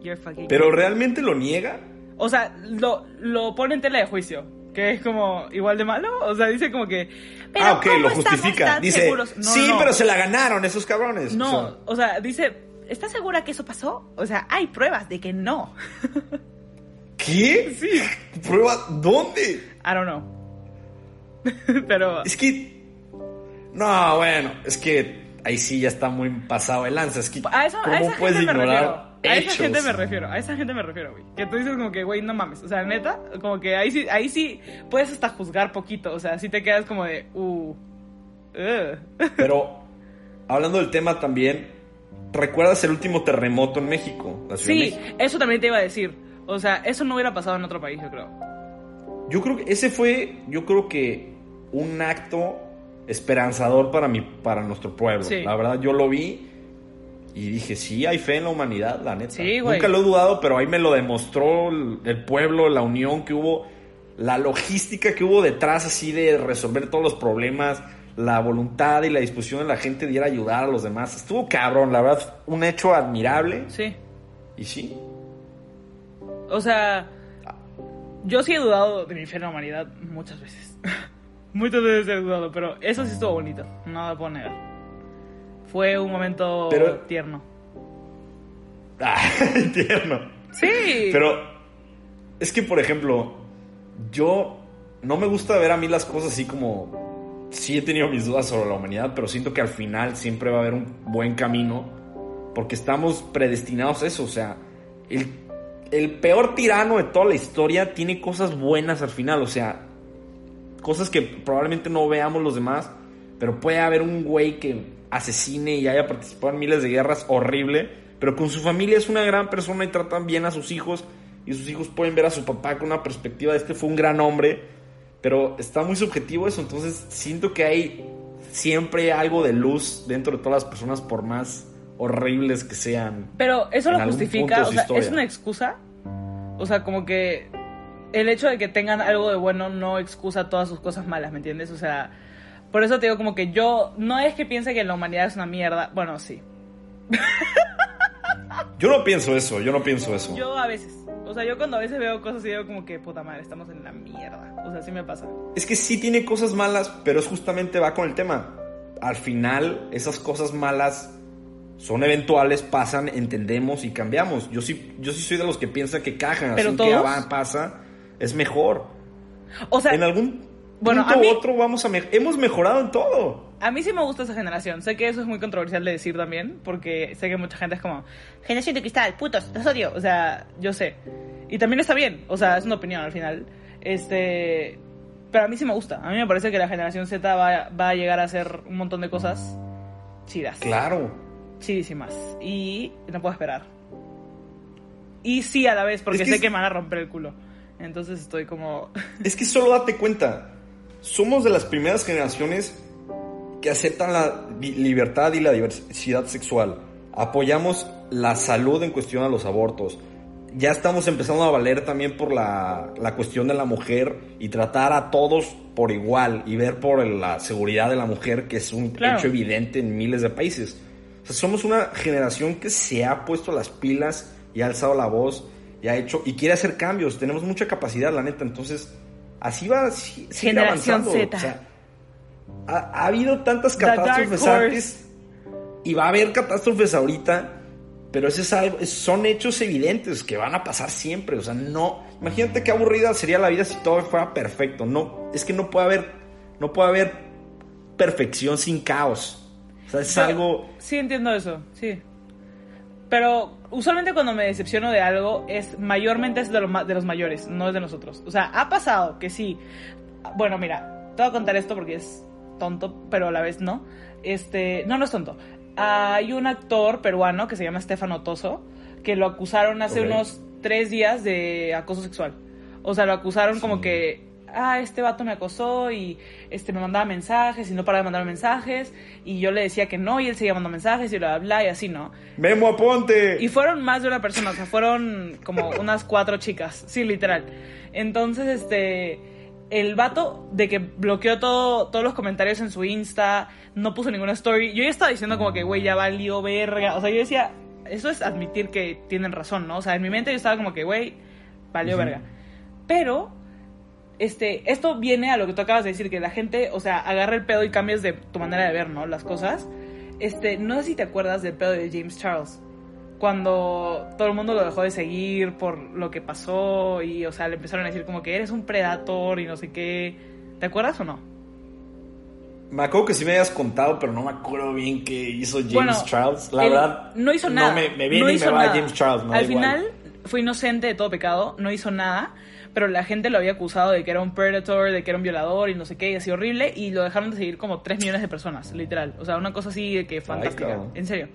You're fucking... ¿Pero realmente lo niega? O sea, lo, lo pone en tela de juicio. Que es como igual de malo. O sea, dice como que... "Pero ah, ok, ¿cómo lo justifica. Dice, seguros?". No, sí, no. pero se la ganaron esos cabrones. No, O sea, o sea, dice... ¿Estás segura que eso pasó? O sea, hay pruebas de que no. ¿Qué? Sí. ¿Prueba? ¿Dónde? I don't know. (laughs) pero... Es que. No, bueno, es que ahí sí ya está muy pasado de lanza. Es que. A, eso, a ¿cómo esa puedes gente me ignorar refiero. A hechos? esa gente me refiero. A esa gente me refiero, güey. Que tú dices como que, güey, no mames. O sea, neta, como que ahí sí, ahí sí puedes hasta juzgar poquito. O sea, sí te quedas como de, uh. Pero, hablando del tema también, ¿recuerdas el último terremoto en México? La Sí, México? eso también te iba a decir. O sea, eso no hubiera pasado en otro país, yo creo. Yo creo que ese fue, yo creo que un acto esperanzador para mi, para nuestro pueblo. Sí. La verdad, yo lo vi y dije, sí, hay fe en la humanidad, la neta. Sí. Nunca lo he dudado, pero ahí me lo demostró el, el pueblo, la unión que hubo, la logística que hubo detrás así de resolver todos los problemas, la voluntad y la disposición de la gente de ir a ayudar a los demás. Estuvo cabrón, la verdad, un hecho admirable. Sí. Y sí, O sea, yo sí he dudado de mi fe en la humanidad muchas veces. (laughs) muchas veces he dudado, pero eso sí estuvo bonito. No lo puedo negar. Fue un momento Pero- tierno. (laughs) ah, tierno. Sí. Pero es que, por ejemplo, yo no me gusta ver a mí las cosas así como... Sí he tenido mis dudas sobre la humanidad, pero siento que al final siempre va a haber un buen camino, porque estamos predestinados a eso. O sea, el, peor tirano de toda la historia tiene cosas buenas al final. O sea, cosas que probablemente no veamos los demás, pero puede haber un güey que asesine y haya participado en miles de guerras horrible, pero con su familia es una gran persona y tratan bien a sus hijos y sus hijos pueden ver a su papá con una perspectiva de este fue un gran hombre, pero está muy subjetivo eso, entonces siento que hay siempre algo de luz dentro de todas las personas por más horribles que sean. Pero eso lo justifica, o sea, historia. es una excusa. O sea, como que el hecho de que tengan algo de bueno no excusa todas sus cosas malas, ¿me entiendes? O sea, por eso te digo como que yo no es que piense que la humanidad es una mierda, bueno, sí. Yo no pienso eso, yo no pienso eso. Yo a veces, o sea, yo cuando a veces veo cosas y digo como que, puta madre, estamos en la mierda. O sea, sí me pasa. Es que sí tiene cosas malas, pero es justamente va con el tema. Al final, esas cosas malas son eventuales, pasan, entendemos y cambiamos. Yo sí, yo sí soy de los que piensa que cajan, así que va, pasa, es mejor. O sea, en algún bueno, punto a mí- otro vamos a me- hemos mejorado en todo. a mí sí me gusta esa generación. Sé que eso es muy controversial de decir también, porque sé que mucha gente es como, generación de cristal, putos, los odio. O sea, yo sé. Y también está bien, o sea, es una opinión al final. Este. Pero a mí sí me gusta. A mí me parece que la generación Z va, va a llegar a hacer un montón de cosas chidas. Claro. chidísimas. Y no puedo esperar. Y sí a la vez, porque Es que sé es- que me van a romper el culo. Entonces estoy como... Es que solo date cuenta, somos de las primeras generaciones que aceptan la li- libertad y la diversidad sexual. Apoyamos la salud en cuestión a los abortos. Ya estamos empezando a valer también por la, la cuestión de la mujer y tratar a todos por igual y ver por la seguridad de la mujer, que es un Claro. hecho evidente en miles de países. O sea, somos una generación que se ha puesto las pilas y ha alzado la voz y ha hecho y quiere hacer cambios. Tenemos mucha capacidad, la neta. Entonces, así va, sí- sigue avanzando. Z. O sea, ha, ha habido tantas catástrofes antes y va a haber catástrofes ahorita, pero ese es algo, es- son hechos evidentes que van a pasar siempre. O sea, no. Imagínate qué aburrida sería la vida si todo fuera perfecto. No, es que no puede haber, no puede haber perfección sin caos. O sea, es Pero- algo. Sí entiendo eso, sí. Pero usualmente cuando me decepciono de algo es mayormente es de, lo de los mayores, no es de nosotros. O sea, ha pasado que sí. Bueno, mira, te voy a contar esto porque es tonto, pero a la vez no. Este, no, no es tonto. Hay un actor peruano que se llama Estefano Toso que lo acusaron hace unos tres días de acoso sexual. O sea, lo acusaron como que, ah, este vato me acosó y este me mandaba mensajes y no paraba de mandar mensajes y yo le decía que no y él seguía mandando mensajes y bla, bla, bla y así, ¿no? Memo Aponte. Y fueron más de una persona, o sea, fueron como (laughs) unas cuatro chicas, sí, literal. Entonces, este, el vato de que bloqueó todo, todos los comentarios en su Insta, no puso ninguna story, yo ya estaba diciendo como que, güey, ya valió verga, o sea, yo decía, eso es admitir que tienen razón, ¿no? O sea, en mi mente yo estaba como que, güey, valió verga. Pero, este, esto viene a lo que tú acabas de decir, que la gente, o sea, agarra el pedo y cambias de tu manera de ver, ¿no? Las cosas. Este, no sé si te acuerdas del pedo de James Charles. Cuando todo el mundo lo dejó de seguir por lo que pasó y, o sea, le empezaron a decir como que eres un predator y no sé qué. ¿Te acuerdas o no? Me acuerdo que sí me habías contado, pero no me acuerdo bien qué hizo James Bueno, Charles. La verdad. No hizo nada. me, me viene no y me va nada. James Charles. da Al igual. final fue inocente de todo pecado, no hizo nada, pero la gente lo había acusado de que era un predator, de que era un violador y no sé qué, y así horrible, y lo dejaron de seguir como 3 millones de personas, literal. O sea, una cosa así de que fantástica, cabrón. en serio.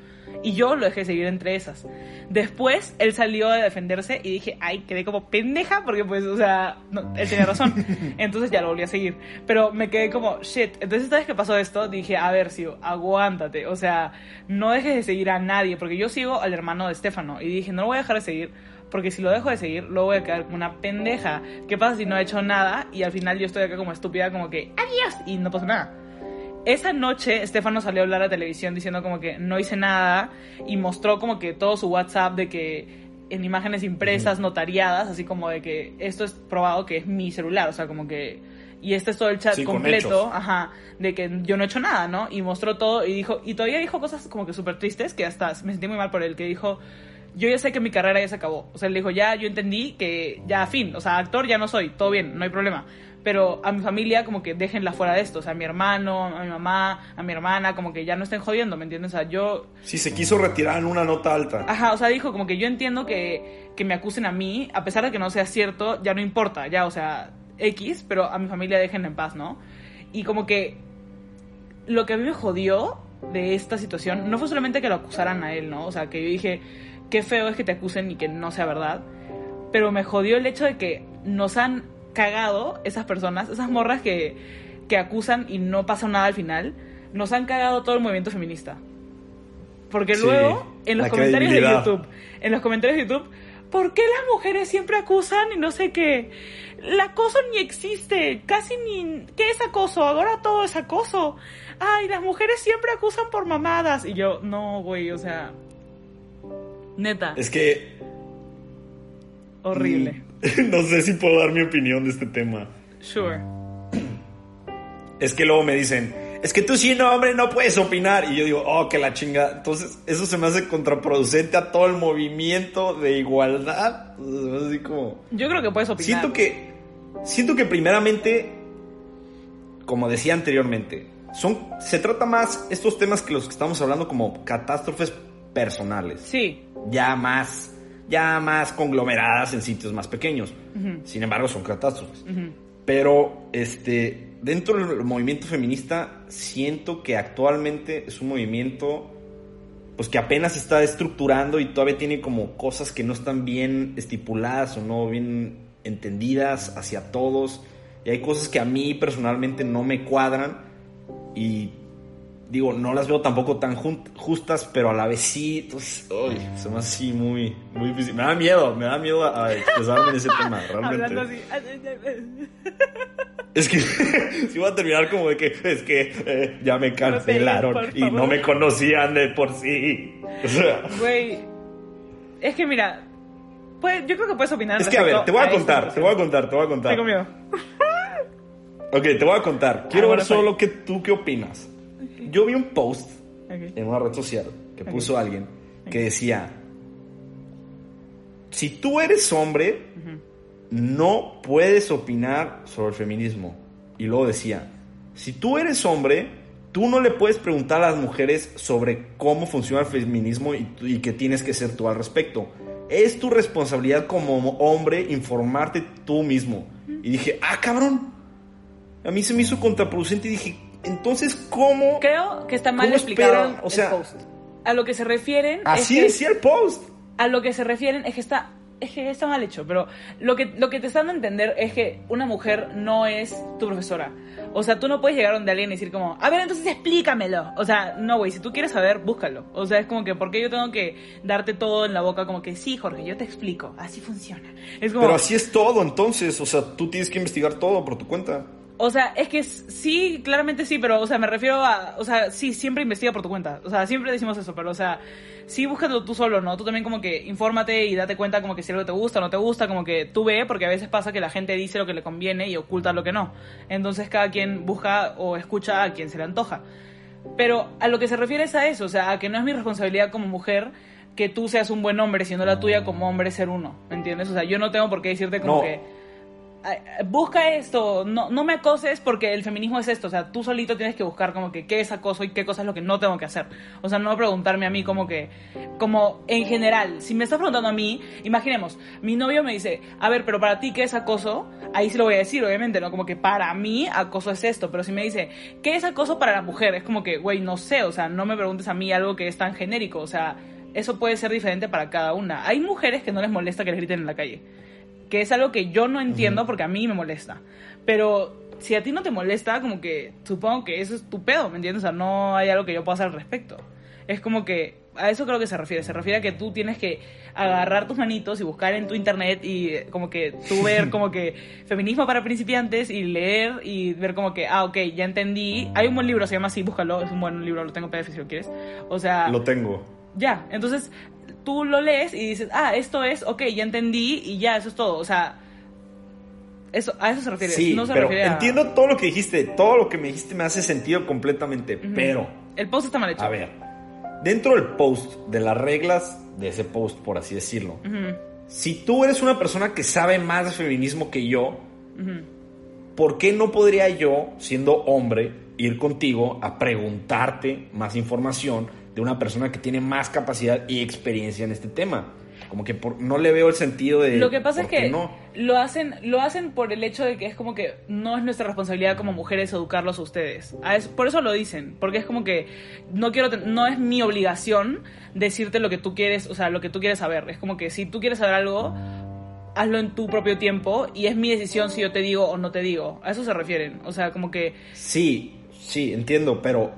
Y yo lo dejé de seguir entre esas. Después él salió a defenderse y dije, ay, quedé como pendeja porque pues, o sea, no, él tenía razón. (laughs) Entonces ya lo volví a seguir. Pero me quedé como, shit. Entonces esta vez que pasó esto, dije, a ver, Sio, aguántate. O sea, no dejes de seguir a nadie porque yo sigo al hermano de Estefano y dije, no lo voy a dejar de seguir porque si lo dejo de seguir, luego voy a quedar como una pendeja. ¿Qué pasa si no he hecho nada y al final yo estoy acá como estúpida, como que, adiós, y no pasa nada? Esa noche Estefano salió a hablar a televisión diciendo como que no hice nada y mostró como que todo su WhatsApp de que en imágenes impresas, notariadas, así como de que esto es probado que es mi celular, o sea, como que... Y este es todo el chat Sí, completo, ajá, de que yo no he hecho nada, ¿no? Y mostró todo y dijo, y todavía dijo cosas como que súper tristes, que hasta me sentí muy mal por él, que dijo, yo ya sé que mi carrera ya se acabó. O sea, él dijo, ya, yo entendí que ya, fin, o sea, actor ya no soy, todo bien, no hay problema. Pero a mi familia como que déjenla fuera de esto, o sea, a mi hermano, a mi mamá, a mi hermana, como que ya no estén jodiendo, ¿me entiendes? O sea, yo Sí, se quiso retirar en una nota alta. Ajá, o sea, dijo como que yo entiendo que, que me acusen a mí, a pesar de que no sea cierto, ya no importa, ya, o sea, X, pero a mi familia déjenla en paz, ¿no? Y como que lo que a mí me jodió de esta situación no fue solamente que lo acusaran a él, ¿no? O sea, que yo dije, qué feo es que te acusen y que no sea verdad, pero me jodió el hecho de que nos han cagado esas personas, esas morras que, que acusan y no pasa nada al final, nos han cagado todo el movimiento feminista. Porque Sí, luego, en los comentarios de. YouTube, en los comentarios de YouTube, ¿por qué las mujeres siempre acusan y no sé qué? El acoso ni existe, casi ni... ¿Qué es acoso? Ahora todo es acoso. Ay, las mujeres siempre acusan por mamadas. Y yo, no, güey, o sea... Neta. Es que Horrible. (laughs) no sé si puedo dar mi opinión de este tema. Sure. Es que luego me dicen, es que tú siendo hombre no puedes opinar. Y yo digo, oh, que la chinga. Entonces, eso se me hace contraproducente a todo el movimiento de igualdad. Así como... Yo creo que puedes opinar. Siento que, siento que primeramente, como decía anteriormente, son, se trata más estos temas que los que estamos hablando como catástrofes personales. Sí. Ya más, ya más conglomeradas en sitios más pequeños. Sin embargo, son catástrofes. Pero, este, dentro del movimiento feminista, siento que actualmente es un movimiento pues que apenas se está estructurando y todavía tiene como cosas que no están bien estipuladas o no bien entendidas hacia todos. Y hay cosas que a mí personalmente no me cuadran y digo, no las veo tampoco tan justas, pero a la vez sí, entonces, uy, se me hace así muy, muy difícil. Me da miedo, me da miedo a, expresarme en ese tema, (laughs) realmente. Así. Es que (laughs) si voy a terminar como de que es que eh, ya me cancelaron y no me conocían de por sí. (laughs) O sea, Güey, es que mira, pues, yo creo que puedes opinar. Es que a ver, te voy a, contar, te voy a contar, te voy a contar. Tengo miedo. Ok, te voy a contar. Quiero Ah, ver bueno, solo fine. que tú qué opinas. Yo vi un post en una red social que puso alguien que decía, si tú eres hombre, no puedes opinar sobre el feminismo. Y luego decía, si tú eres hombre, tú no le puedes preguntar a las mujeres sobre cómo funciona el feminismo y, y qué tienes que ser tú al respecto. Es tu responsabilidad como hombre informarte tú mismo. Y dije, ah, cabrón. A mí se me hizo contraproducente y dije, entonces, ¿cómo? Creo que está mal ¿Cómo explicado esperan? O el sea- post. A lo que se refieren Así es que, el post. a lo que se refieren es que está es que está mal hecho, pero lo que lo que te están dando a entender es que una mujer no es tu profesora. O sea, tú no puedes llegar donde alguien y decir como, "A ver, entonces explícamelo." O sea, no, güey, si tú quieres saber, búscalo. O sea, es como que ¿por qué yo tengo que darte todo en la boca como que, "Sí, Jorge, yo te explico, así funciona." Es como Pero así es todo, entonces. O sea, tú tienes que investigar todo por tu cuenta. O sea, es que sí, claramente sí, pero, o sea, me refiero a, o sea, sí, siempre investiga por tu cuenta. O sea, siempre decimos eso, pero, o sea, sí búscalo tú solo, ¿no? Tú también como que infórmate y date cuenta como que si algo te gusta o no te gusta, como que tú ve, porque a veces pasa que la gente dice lo que le conviene y oculta lo que no. Entonces cada quien busca o escucha a quien se le antoja. Pero a lo que se refiere es a eso, o sea, a que no es mi responsabilidad como mujer que tú seas un buen hombre, sino la tuya como hombre ser uno, ¿me entiendes? O sea, yo no tengo por qué decirte como No. que "Ay, busca esto, no, no me acoses porque el feminismo es esto, o sea, tú solito tienes que buscar como que qué es acoso y qué cosa es lo que no tengo que hacer. O sea, no preguntarme a mí como que, como en general, si me estás preguntando a mí, imaginemos, mi novio me dice, a ver, pero para ti qué es acoso, ahí sí lo voy a decir, obviamente, ¿no? Como que para mí acoso es esto, pero si me dice, ¿qué es acoso para la mujer? Es como que, güey, no sé, o sea, no me preguntes a mí algo que es tan genérico, o sea, eso puede ser diferente para cada una. Hay mujeres que no les molesta que les griten en la calle que es algo que yo no entiendo porque a mí me molesta. Pero si a ti no te molesta, como que supongo que eso es tu pedo, ¿me entiendes? O sea, no hay algo que yo pueda hacer al respecto. Es como que a eso creo que se refiere. Se refiere a que tú tienes que agarrar tus manitos y buscar en tu internet y eh, como que tú ver (laughs) como que feminismo para principiantes y leer y ver como que, ah, ok, ya entendí. Hay un buen libro, se llama así, búscalo, es un buen libro, lo tengo en PDF si lo quieres. O sea, Lo tengo. ya, entonces tú lo lees y dices, ah, esto es, ok, ya entendí y ya, eso es todo. O sea, eso, a eso se refiere. Sí, no se pero refiere a- entiendo todo lo que dijiste. Todo lo que me dijiste me hace sentido completamente. Pero, El post está mal hecho. a ver, dentro del post, de las reglas de ese post, por así decirlo, si tú eres una persona que sabe más de feminismo que yo. ¿por qué no podría yo, siendo hombre, ir contigo a preguntarte más información de una persona que tiene más capacidad y experiencia en este tema? Como que por- no le veo el sentido de... Lo que pasa es ¿por qué que no? lo hacen lo hacen por el hecho de que es como que no es nuestra responsabilidad como mujeres educarlos a ustedes. A eso- por eso lo dicen, porque es como que no quiero no es mi obligación decirte lo que tú quieres, o sea, lo que tú quieres saber. Es como que si tú quieres saber algo, hazlo en tu propio tiempo y es mi decisión si yo te digo o no te digo. A eso se refieren. O sea, como que Sí, sí, entiendo, pero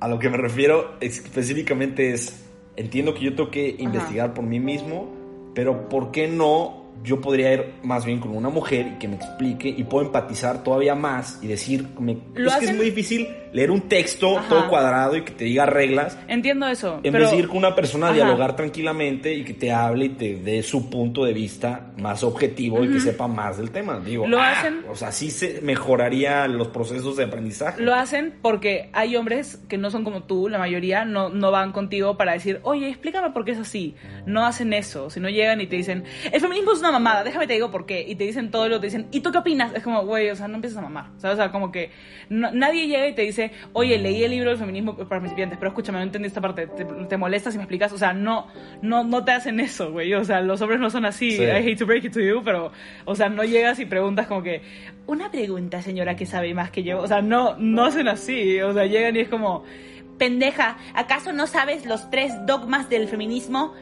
a lo que me refiero específicamente es, entiendo que yo tengo que investigar por mí mismo, pero ¿por qué no yo podría ir más bien con una mujer y que me explique y puedo empatizar todavía más y decir, me, Lo es que es hacen- muy difícil leer un texto Ajá. todo cuadrado y que te diga reglas Entiendo eso. en pero, vez de ir con una persona a Ajá. dialogar tranquilamente y que te hable y te dé su punto de vista más objetivo y que sepa más del tema. Digo, Lo ah, hacen- o sea, sí se mejoraría los procesos de aprendizaje. Lo hacen porque hay hombres que no son como tú, la mayoría no, no van contigo para decir, oye, explícame por qué es así. No hacen eso, sino llegan y te dicen, el feminismo es una mamada, déjame te digo por qué. Y te dicen todo lo te dicen, ¿y tú qué opinas? Es como, güey, o sea, no empieces a mamar. ¿sabes? O sea, como que no- nadie llega y te dice, oye, leí el libro del feminismo para principiantes, pero escúchame, no entendí esta parte, ¿te, te molesta si me explicas? O sea, no, no, no te hacen eso, güey. O sea, los hombres no son así. Sí. I hate to break it to you, pero, o sea, no llegas y preguntas como que, una pregunta, señora, que sabe más que yo. O sea, no, no hacen así. O sea, llegan y es como, pendeja, ¿acaso no sabes los tres dogmas del feminismo?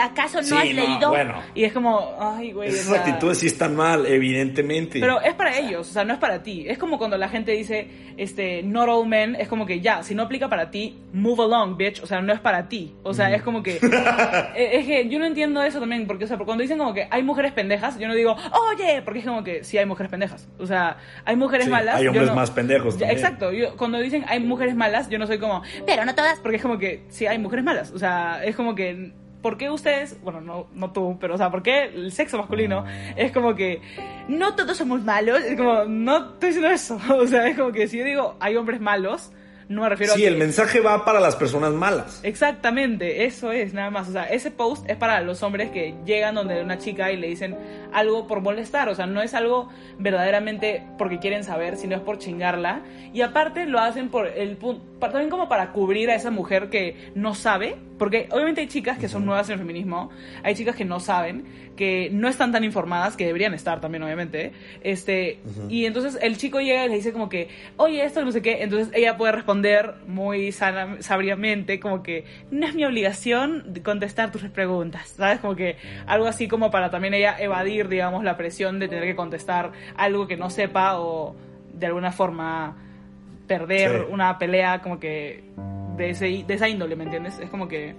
¿Acaso no Sí, has no, leído? bueno. Y es como, ay, güey. o Esas sea, actitudes sí están mal, evidentemente. pero es para ellos, o sea, no es para ti. Es como cuando la gente dice, este, not all men, es como que ya, si no aplica para ti, move along, bitch. O sea, no es para ti. O sea, es como que. (laughs) eh, es que yo no entiendo eso también, porque, o sea, cuando dicen como que hay mujeres pendejas, yo no digo, oye, porque es como que sí hay mujeres pendejas. O sea, hay mujeres Sí, malas. hay yo hombres no- más pendejos también. Exacto, yo, cuando dicen hay mujeres malas, yo no soy como, pero no todas, porque es como que sí hay mujeres malas. O sea, es como que. ¿Por qué ustedes, bueno, no, no tú, pero o sea, ¿por qué el sexo masculino es como que no todos somos malos? Es como, no estoy diciendo eso. (laughs) O sea, es como que si yo digo hay hombres malos, no me refiero sí, a que... el mensaje va para las personas malas. Exactamente, eso es nada más. O sea, ese post es para los hombres que llegan donde una chica y le dicen algo por molestar. O sea, no es algo verdaderamente porque quieren saber, sino es por chingarla. Y aparte lo hacen por el punto, también como para cubrir a esa mujer que no sabe. Porque obviamente hay chicas que son nuevas en el feminismo, hay chicas que no saben, que no están tan informadas, que deberían estar también, obviamente. Este, Y entonces el chico llega y le dice como que, oye, esto no sé qué. Entonces ella puede responder muy sana, sabiamente, como que no es mi obligación contestar tus preguntas, ¿sabes? Como que algo así como para también ella evadir, digamos, la presión de tener que contestar algo que no sepa o de alguna forma perder Sí. una pelea como que de, ese, de esa índole, ¿me entiendes? Es como que...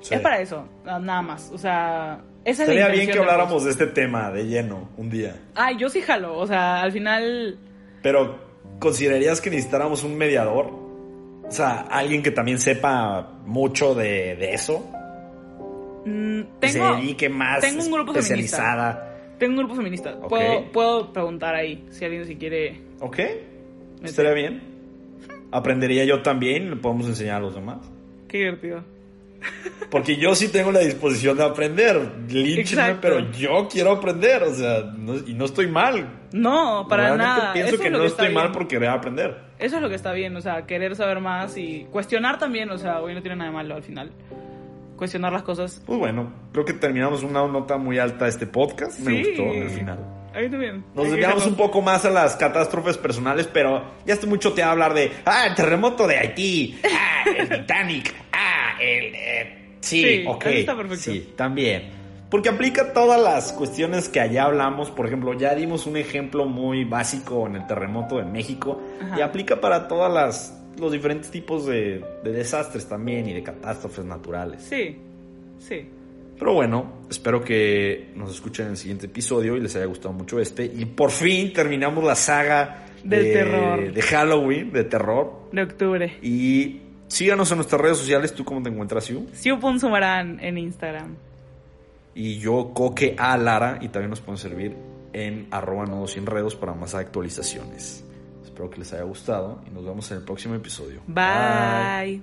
Sí. Es para eso, na- nada más. O sea, esa es la bien que habláramos de este tema de lleno un día. Ay, yo sí jalo. O sea, al final... Pero, ¿considerarías que necesitáramos un mediador? O sea, alguien que también sepa mucho de, de eso. mm, Que tengo, se dedique más tengo un grupo feminista. especializada. Tengo un grupo feminista. Ok. Puedo, puedo preguntar ahí si alguien si quiere. ¿Ok? Estaría bien. Aprendería yo también, le podemos enseñar a los demás. Qué divertido. Porque yo sí tengo la disposición de aprender. Línchenme, pero yo quiero aprender. O sea, no- y no estoy mal. No, para Realmente nada. pienso Eso que es lo no estoy mal bien. por querer aprender. Eso es lo que está bien, o sea, querer saber más y cuestionar también, o sea, hoy no tiene nada de malo al final. Cuestionar las cosas. Pues bueno, creo que terminamos una nota muy alta de este podcast. Me gustó al final. A mí también. Nos desviamos un poco más a las catástrofes personales, pero ya estoy mucho te a hablar de, ah, el terremoto de Haití, ah, el Titanic, ah, el... eh, sí, Sí, ok. está perfecto. Sí, también. Porque aplica todas las cuestiones que allá hablamos. Por ejemplo, ya dimos un ejemplo muy básico en el terremoto de México. Ajá. Y aplica para todas las los diferentes tipos de, de desastres también y de catástrofes naturales. Sí, sí. Pero bueno, espero que nos escuchen en el siguiente episodio y les haya gustado mucho este. Y por fin terminamos la saga Del de, terror. de Halloween, de terror. De octubre. Y síganos en nuestras redes sociales. ¿Tú cómo te encuentras, Siu? Siu.sumarán en Instagram. Y yo, Coque A. Lara. Y también nos pueden servir en arroba nodos enredos para más actualizaciones. Espero que les haya gustado y nos vemos en el próximo episodio. Bye.